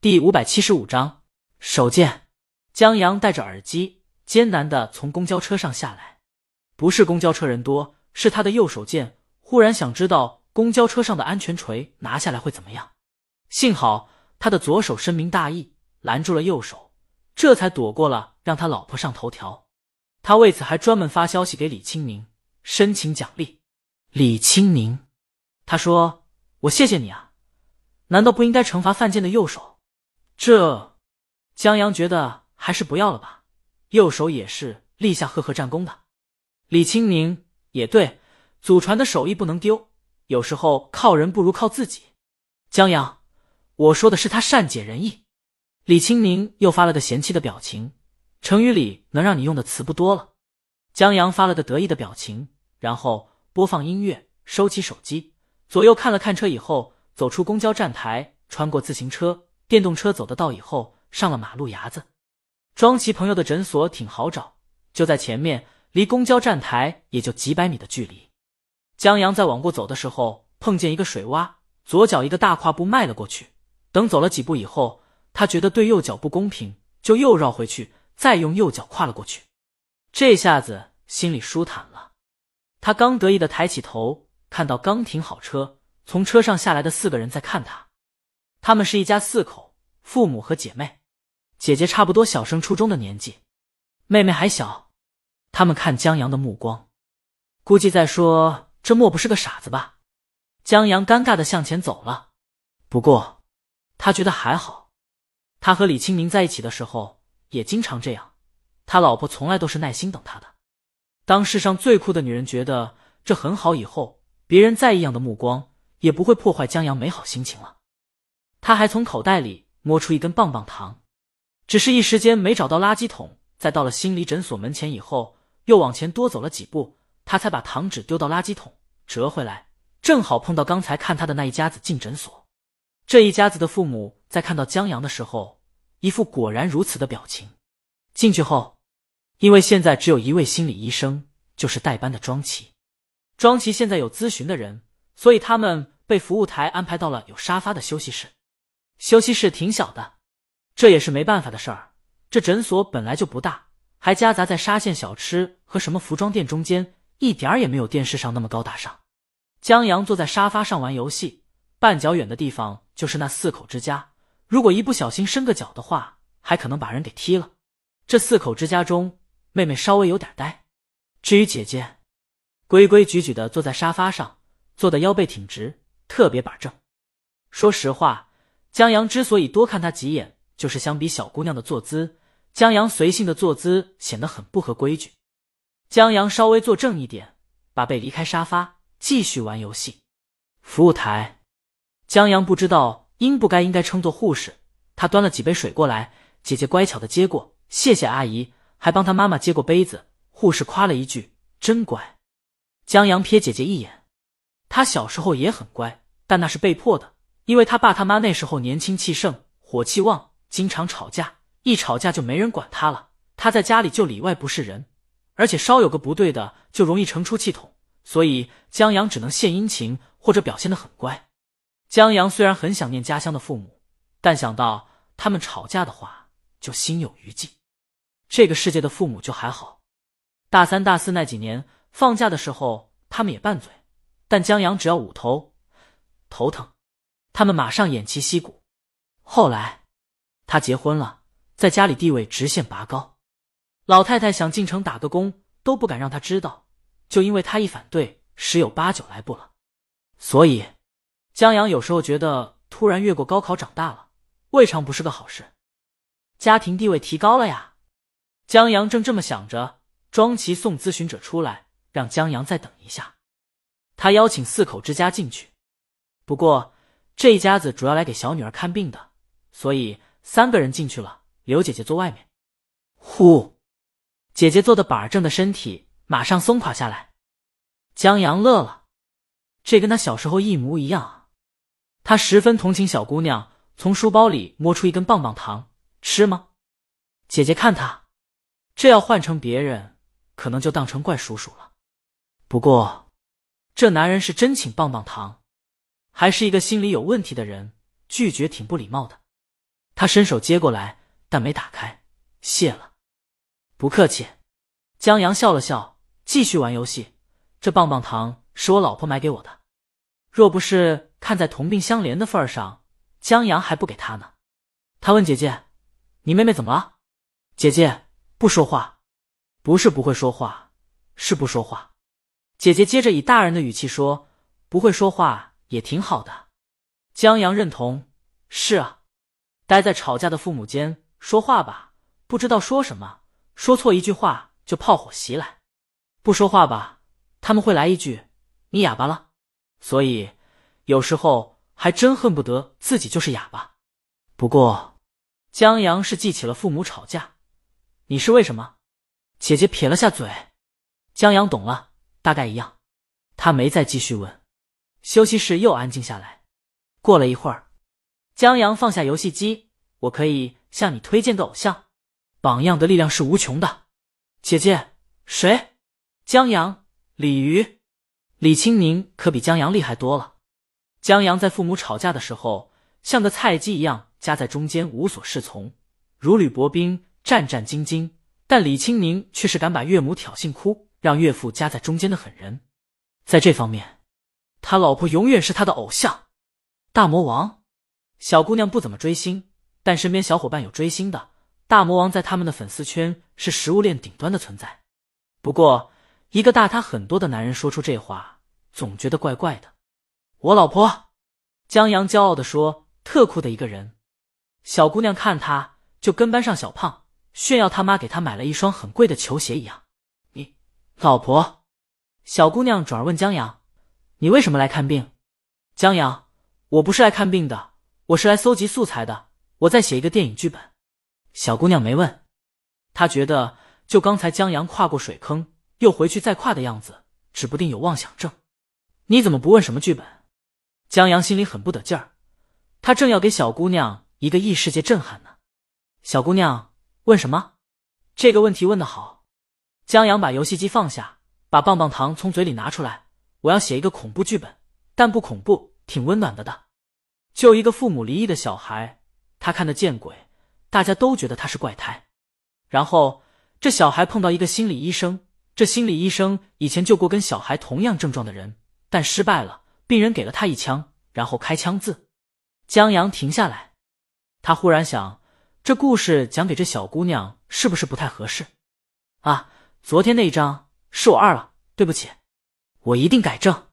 第五百七十五章手贱。江阳戴着耳机，艰难的从公交车上下来。不是公交车人多，是他的右手贱。忽然想知道公交车上的安全锤拿下来会怎么样。幸好他的左手深明大义，拦住了右手，这才躲过了让他老婆上头条。他为此还专门发消息给李清明，申请奖励。李清明，他说：“我谢谢你啊，难道不应该惩罚犯贱的右手？”这，江阳觉得还是不要了吧。右手也是立下赫赫战功的。李青宁也对，祖传的手艺不能丢，有时候靠人不如靠自己。江阳，我说的是他善解人意。李青宁又发了个嫌弃的表情，成语里能让你用的词不多了。江阳发了个得意的表情，然后播放音乐，收起手机，左右看了看车以后，走出公交站台，穿过自行车、电动车走的道以后，上了马路牙子。庄奇朋友的诊所挺好找，就在前面。离公交站台也就几百米的距离。江阳在往过走的时候，碰见一个水洼，左脚一个大跨步迈了过去。等走了几步以后，他觉得对右脚不公平，就又绕回去，再用右脚跨了过去。这下子心里舒坦了。他刚得意的抬起头，看到刚停好车，从车上下来的四个人在看他。他们是一家四口，父母和姐妹，姐姐差不多小升初中的年纪，妹妹还小。他们看江阳的目光，估计在说：“这莫不是个傻子吧？”江阳尴尬的向前走了。不过，他觉得还好。他和李清明在一起的时候也经常这样，他老婆从来都是耐心等他的。当世上最酷的女人觉得这很好以后，别人再异样的目光也不会破坏江阳美好心情了。他还从口袋里摸出一根棒棒糖，只是一时间没找到垃圾桶。在到了心理诊所门前以后。又往前多走了几步，他才把糖纸丢到垃圾桶，折回来，正好碰到刚才看他的那一家子进诊所。这一家子的父母在看到江阳的时候，一副果然如此的表情。进去后，因为现在只有一位心理医生，就是代班的庄奇。庄奇现在有咨询的人，所以他们被服务台安排到了有沙发的休息室。休息室挺小的，这也是没办法的事儿。这诊所本来就不大。还夹杂在沙县小吃和什么服装店中间，一点儿也没有电视上那么高大上。江阳坐在沙发上玩游戏，半脚远的地方就是那四口之家。如果一不小心伸个脚的话，还可能把人给踢了。这四口之家中，妹妹稍微有点呆，至于姐姐，规规矩矩的坐在沙发上，坐的腰背挺直，特别板正。说实话，江阳之所以多看她几眼，就是相比小姑娘的坐姿。江阳随性的坐姿显得很不合规矩。江阳稍微坐正一点，把背离开沙发，继续玩游戏。服务台，江阳不知道应不该应该称作护士。他端了几杯水过来，姐姐乖巧的接过，谢谢阿姨，还帮他妈妈接过杯子。护士夸了一句：“真乖。”江阳瞥姐姐一眼，他小时候也很乖，但那是被迫的，因为他爸他妈那时候年轻气盛，火气旺，经常吵架。一吵架就没人管他了，他在家里就里外不是人，而且稍有个不对的就容易成出气筒，所以江阳只能献殷勤或者表现的很乖。江阳虽然很想念家乡的父母，但想到他们吵架的话就心有余悸。这个世界的父母就还好，大三大四那几年放假的时候他们也拌嘴，但江阳只要捂头头疼，他们马上偃旗息鼓。后来他结婚了。在家里地位直线拔高，老太太想进城打个工都不敢让他知道，就因为他一反对，十有八九来不了。所以，江阳有时候觉得突然越过高考长大了，未尝不是个好事，家庭地位提高了呀。江阳正这么想着，庄奇送咨询者出来，让江阳再等一下。他邀请四口之家进去，不过这一家子主要来给小女儿看病的，所以三个人进去了。刘姐姐坐外面，呼，姐姐坐的板正的身体马上松垮下来。江阳乐了，这跟他小时候一模一样啊！他十分同情小姑娘，从书包里摸出一根棒棒糖，吃吗？姐姐看他，这要换成别人，可能就当成怪叔叔了。不过，这男人是真请棒棒糖，还是一个心里有问题的人，拒绝挺不礼貌的。他伸手接过来，但没打开。谢了，不客气。江阳笑了笑，继续玩游戏。这棒棒糖是我老婆买给我的，若不是看在同病相怜的份上，江阳还不给他呢。他问姐姐：“你妹妹怎么了？”姐姐不说话，不是不会说话，是不说话。姐姐接着以大人的语气说：“不会说话也挺好的。”江阳认同：“是啊，待在吵架的父母间说话吧，不知道说什么，说错一句话就炮火袭来；不说话吧，他们会来一句‘你哑巴了’。所以有时候还真恨不得自己就是哑巴。不过，江阳是记起了父母吵架。”你是为什么？姐姐撇了下嘴，江阳懂了，大概一样。他没再继续问。休息室又安静下来。过了一会儿，江阳放下游戏机。我可以向你推荐个偶像，榜样的力量是无穷的。姐姐，谁？江阳、李鱼、李青宁可比江阳厉害多了。江阳在父母吵架的时候，像个菜鸡一样夹在中间，无所适从，如履薄冰。战战兢兢，但李青宁却是敢把岳母挑衅哭，让岳父夹在中间的狠人。在这方面，他老婆永远是他的偶像。大魔王，小姑娘不怎么追星，但身边小伙伴有追星的。大魔王在他们的粉丝圈是食物链顶端的存在。不过，一个大他很多的男人说出这话，总觉得怪怪的。我老婆，江阳骄傲的说：“特酷的一个人。”小姑娘看他就跟班上小胖。炫耀他妈给他买了一双很贵的球鞋一样。你老婆，小姑娘转而问江阳：“你为什么来看病？”江阳：“我不是来看病的，我是来搜集素材的。我在写一个电影剧本。”小姑娘没问，她觉得就刚才江阳跨过水坑又回去再跨的样子，指不定有妄想症。你怎么不问什么剧本？江阳心里很不得劲儿，他正要给小姑娘一个异世界震撼呢。小姑娘。问什么？这个问题问的好。江阳把游戏机放下，把棒棒糖从嘴里拿出来。我要写一个恐怖剧本，但不恐怖，挺温暖的的。就一个父母离异的小孩，他看得见鬼，大家都觉得他是怪胎。然后这小孩碰到一个心理医生，这心理医生以前救过跟小孩同样症状的人，但失败了。病人给了他一枪，然后开枪自。江阳停下来，他忽然想。这故事讲给这小姑娘是不是不太合适？啊，昨天那一章是我二了，对不起，我一定改正。